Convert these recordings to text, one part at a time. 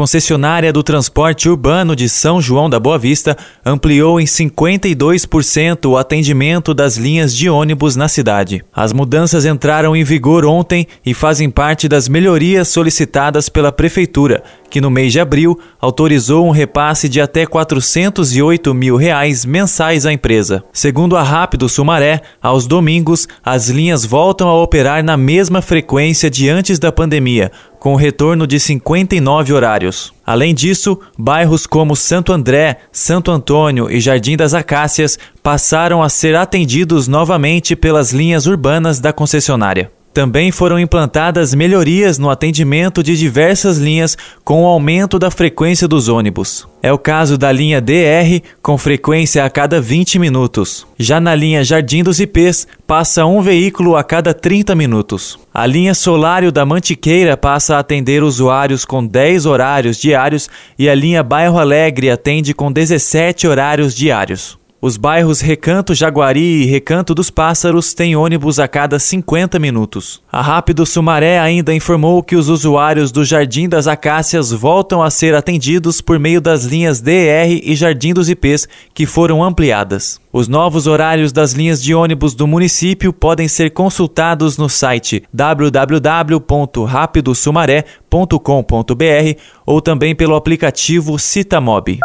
concessionária do transporte urbano de São João da Boa Vista, ampliou em 52% o atendimento das linhas de ônibus na cidade. As mudanças entraram em vigor ontem e fazem parte das melhorias solicitadas pela prefeitura que no mês de abril autorizou um repasse de até 408 mil reais mensais à empresa. Segundo a Rápido Sumaré, aos domingos as linhas voltam a operar na mesma frequência de antes da pandemia, com retorno de 59 horários. Além disso, bairros como Santo André, Santo Antônio e Jardim das Acácias passaram a ser atendidos novamente pelas linhas urbanas da concessionária. Também foram implantadas melhorias no atendimento de diversas linhas com o aumento da frequência dos ônibus. É o caso da linha DR, com frequência a cada 20 minutos. Já na linha Jardim dos Ipês, passa um veículo a cada 30 minutos. A linha Solário da Mantiqueira passa a atender usuários com 10 horários diários e a linha Bairro Alegre atende com 17 horários diários. Os bairros Recanto Jaguari e Recanto dos Pássaros têm ônibus a cada 50 minutos. A Rápido Sumaré ainda informou que os usuários do Jardim das Acácias voltam a ser atendidos por meio das linhas DR e Jardim dos Ipês, que foram ampliadas. Os novos horários das linhas de ônibus do município podem ser consultados no site www.rapidosumaré.com.br ou também pelo aplicativo Citamob.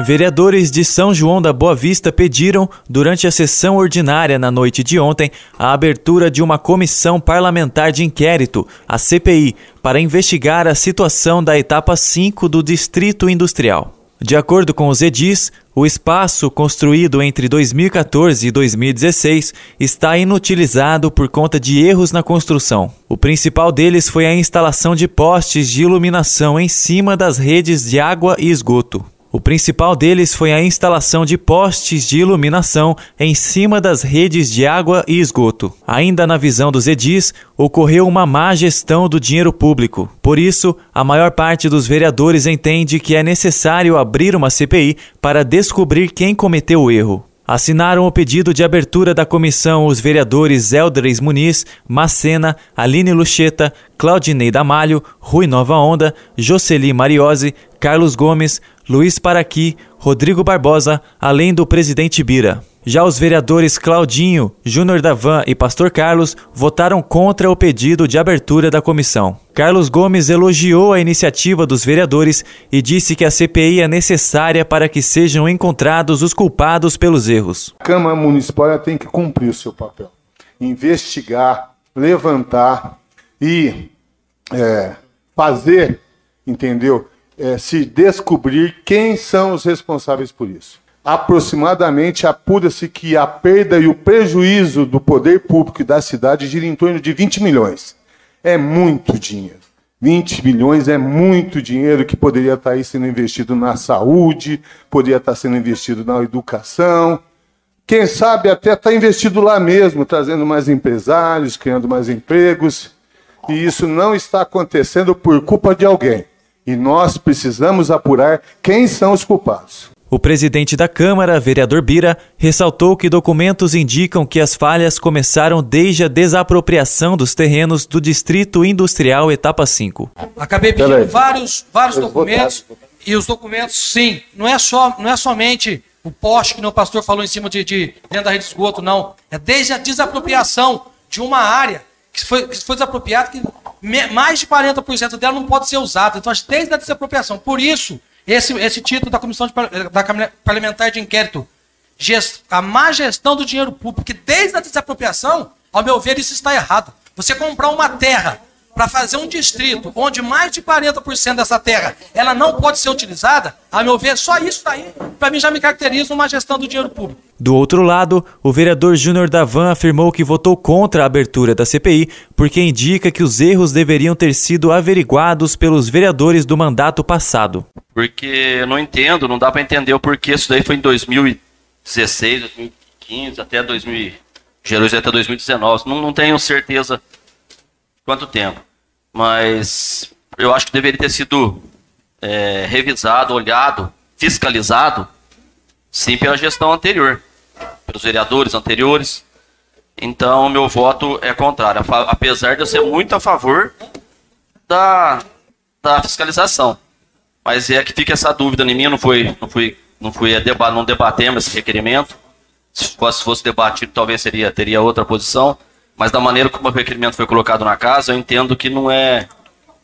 Vereadores de São João da Boa Vista pediram, durante a sessão ordinária na noite de ontem, a abertura de uma comissão parlamentar de inquérito, a CPI, para investigar a situação da etapa 5 do Distrito Industrial. De acordo com os edis, o espaço construído entre 2014 e 2016 está inutilizado por conta de erros na construção. O principal deles foi a instalação de postes de iluminação em cima das redes de água e esgoto. O principal deles foi a instalação de postes de iluminação em cima das redes de água e esgoto. Ainda na visão dos edis, ocorreu uma má gestão do dinheiro público. Por isso, a maior parte dos vereadores entende que é necessário abrir uma CPI para descobrir quem cometeu o erro. Assinaram o pedido de abertura da comissão os vereadores Eldres Muniz, Macena, Aline Lucheta, Claudinei Damalho, Rui Nova Onda, Jocely Mariose, Carlos Gomes, Luiz Paraqui, Rodrigo Barbosa, além do presidente Bira. Já os vereadores Claudinho, Júnior Davan e Pastor Carlos votaram contra o pedido de abertura da comissão. Carlos Gomes elogiou a iniciativa dos vereadores e disse que a CPI é necessária para que sejam encontrados os culpados pelos erros. A Câmara Municipal tem que cumprir o seu papel, investigar, levantar e é, fazer, entendeu? é, se descobrir quem são os responsáveis por isso. Aproximadamente apura-se que a perda e o prejuízo do poder público da cidade gira em torno de 20 milhões. É muito dinheiro. 20 milhões é muito dinheiro que poderia estar aí sendo investido na saúde, poderia estar sendo investido na educação. Quem sabe até está investido lá mesmo, trazendo mais empresários, criando mais empregos. E isso não está acontecendo por culpa de alguém. E nós precisamos apurar quem são os culpados. O presidente da Câmara, vereador Bira, ressaltou que documentos indicam que as falhas começaram desde a desapropriação dos terrenos do Distrito Industrial Etapa 5. Acabei pedindo vários, vários documentos e os documentos, sim, não é, só, não é somente o poste que o pastor falou em cima de, de dentro da rede de esgoto, não. É desde a desapropriação de uma área que foi, que foi desapropriada que mais de 40% dela não pode ser usada. Então, desde a desapropriação. Por isso, esse, esse título da Comissão de, da Parlamentar de Inquérito, gest, a má gestão do dinheiro público, que desde a desapropriação, ao meu ver, isso está errado. Você comprar uma terra para fazer um distrito onde mais de 40% dessa terra ela não pode ser utilizada, a meu ver, só isso daí, para mim já me caracteriza uma gestão do dinheiro público. Do outro lado, o vereador Júnior Davan afirmou que votou contra a abertura da CPI porque indica que os erros deveriam ter sido averiguados pelos vereadores do mandato passado. Porque eu não entendo, não dá para entender o porquê isso daí foi em 2016, 2015, até 2000, gerou até 2019. Não, não tenho certeza quanto tempo. Mas eu acho que deveria ter sido é, revisado, olhado, fiscalizado, sim, pela gestão anterior, pelos vereadores anteriores. Então, meu voto é contrário, apesar de eu ser muito a favor da, da fiscalização. Mas é que fica essa dúvida em mim, não foi, não fui, não fui deba não debatemos esse requerimento. Se fosse, se fosse debatido, talvez seria, teria outra posição. Mas da maneira como o requerimento foi colocado na casa, eu entendo que não é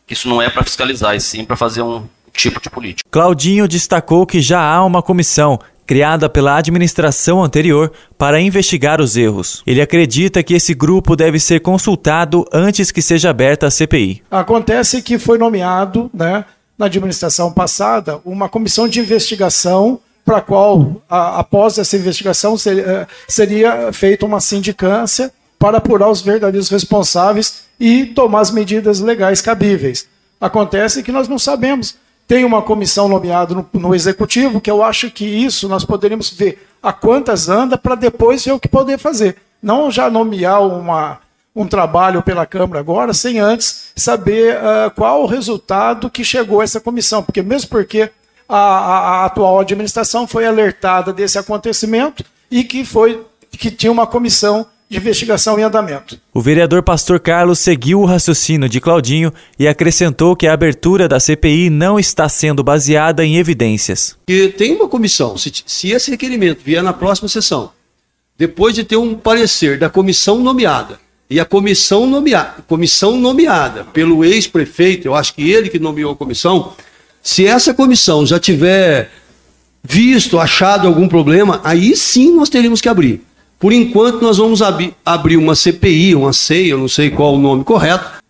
que isso não é para fiscalizar, e sim para fazer um tipo de política. Claudinho destacou que já há uma comissão criada pela administração anterior para investigar os erros. Ele acredita que esse grupo deve ser consultado antes que seja aberta a CPI. Acontece que foi nomeado, né, na administração passada, uma comissão de investigação para a qual, após essa investigação, seria, eh, seria feita uma sindicância para apurar os verdadeiros responsáveis e tomar as medidas legais cabíveis. Acontece que nós não sabemos tem uma comissão nomeada no, no, executivo, que eu acho que isso nós poderíamos ver a quantas anda para depois ver o que poder fazer. Não já nomear uma, um trabalho pela Câmara agora, sem antes saber uh, qual o resultado que chegou a essa comissão. Porque mesmo porque a, a, a atual administração foi alertada desse acontecimento e que foi que tinha uma comissão de investigação em andamento. O vereador Pastor Carlos seguiu o raciocínio de Claudinho e acrescentou que a abertura da CPI não está sendo baseada em evidências. Que tem uma comissão, se, se esse requerimento vier na próxima sessão, depois de ter um parecer da comissão nomeada, e a comissão nomeada, comissão nomeada pelo ex-prefeito, eu acho que ele que nomeou a comissão, se essa comissão já tiver visto, achado algum problema, aí sim nós teríamos que abrir. Por enquanto, nós vamos ab abrir uma CPI, uma CEI, eu não sei qual o nome correto,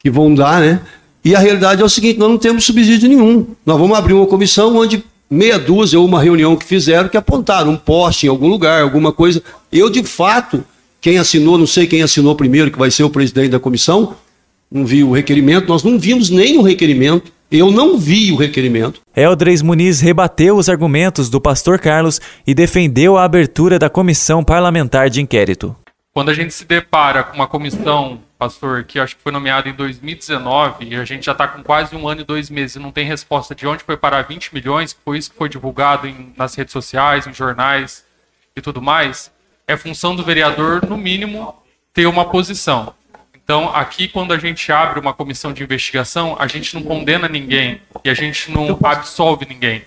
que vão dar, né? E a realidade é o seguinte: nós não temos subsídio nenhum. Nós vamos abrir uma comissão onde meia dúzia ou uma reunião que fizeram que apontaram um poste em algum lugar, alguma coisa. Eu, de fato, quem assinou, não sei quem assinou primeiro, que vai ser o presidente da comissão, não vi o requerimento, nós não vimos nem o requerimento. Eu não vi o requerimento. Eldres Muniz rebateu os argumentos do pastor Carlos e defendeu a abertura da comissão parlamentar de inquérito. Quando a gente se depara com uma comissão, pastor, que acho que foi nomeada em 2019 e a gente já está com quase um ano e dois meses e não tem resposta de onde foi parar 20 milhões, que foi isso que foi divulgado em, nas redes sociais, em jornais e tudo mais, é função do vereador, no mínimo, ter uma posição. Então, aqui, quando a gente abre uma comissão de investigação, a gente não condena ninguém e a gente não absolve ninguém.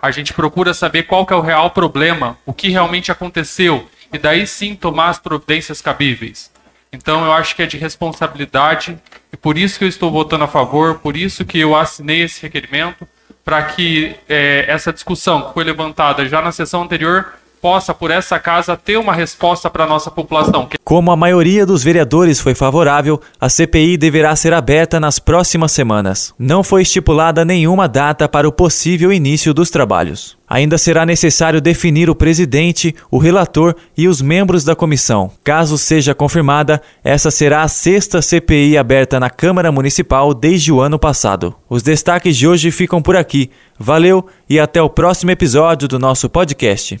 A gente procura saber qual é o real problema, o que realmente aconteceu, e daí sim tomar as providências cabíveis. Então, eu acho que é de responsabilidade, e por isso que eu estou votando a favor, por isso que eu assinei esse requerimento, para que é, essa discussão que foi levantada já na sessão anterior possa, por essa casa, ter uma resposta para a nossa população. Como a maioria dos vereadores foi favorável, a CPI deverá ser aberta nas próximas semanas. Não foi estipulada nenhuma data para o possível início dos trabalhos. Ainda será necessário definir o presidente, o relator e os membros da comissão. Caso seja confirmada, essa será a sexta CPI aberta na Câmara Municipal desde o ano passado. Os destaques de hoje ficam por aqui. Valeu e até o próximo episódio do nosso podcast.